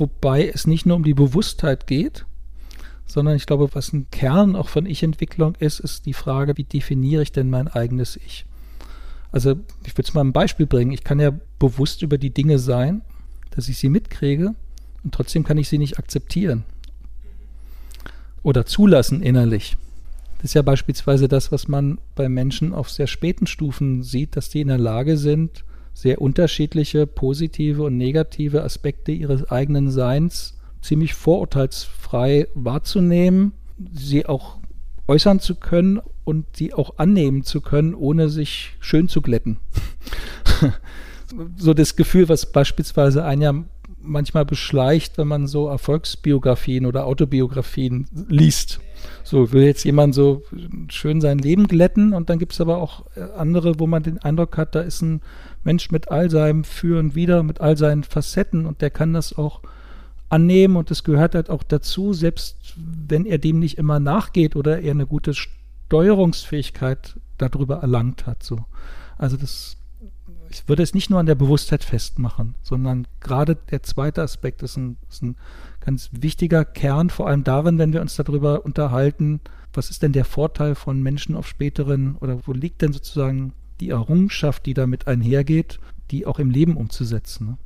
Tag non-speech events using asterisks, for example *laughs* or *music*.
wobei es nicht nur um die Bewusstheit geht, sondern ich glaube, was ein Kern auch von Ich-Entwicklung ist, ist die Frage, wie definiere ich denn mein eigenes Ich? Also ich würde es mal ein Beispiel bringen. Ich kann ja bewusst über die Dinge sein, dass ich sie mitkriege und trotzdem kann ich sie nicht akzeptieren oder zulassen innerlich. Das ist ja beispielsweise das, was man bei Menschen auf sehr späten Stufen sieht, dass die in der Lage sind, sehr unterschiedliche positive und negative Aspekte ihres eigenen Seins ziemlich vorurteilsfrei wahrzunehmen, sie auch äußern zu können und sie auch annehmen zu können, ohne sich schön zu glätten. *laughs* so das Gefühl, was beispielsweise ein ja manchmal beschleicht, wenn man so Erfolgsbiografien oder Autobiografien liest. So will jetzt jemand so schön sein Leben glätten und dann gibt es aber auch äh, andere, wo man den Eindruck hat, da ist ein Mensch mit all seinem Für und Wider, mit all seinen Facetten und der kann das auch annehmen und das gehört halt auch dazu, selbst wenn er dem nicht immer nachgeht oder er eine gute Steuerungsfähigkeit darüber erlangt hat. So. Also das, ich würde es nicht nur an der Bewusstheit festmachen, sondern gerade der zweite Aspekt ist ein, ist ein ganz wichtiger Kern, vor allem darin, wenn wir uns darüber unterhalten, was ist denn der Vorteil von Menschen auf späteren oder wo liegt denn sozusagen die Errungenschaft, die damit einhergeht, die auch im Leben umzusetzen. Ne?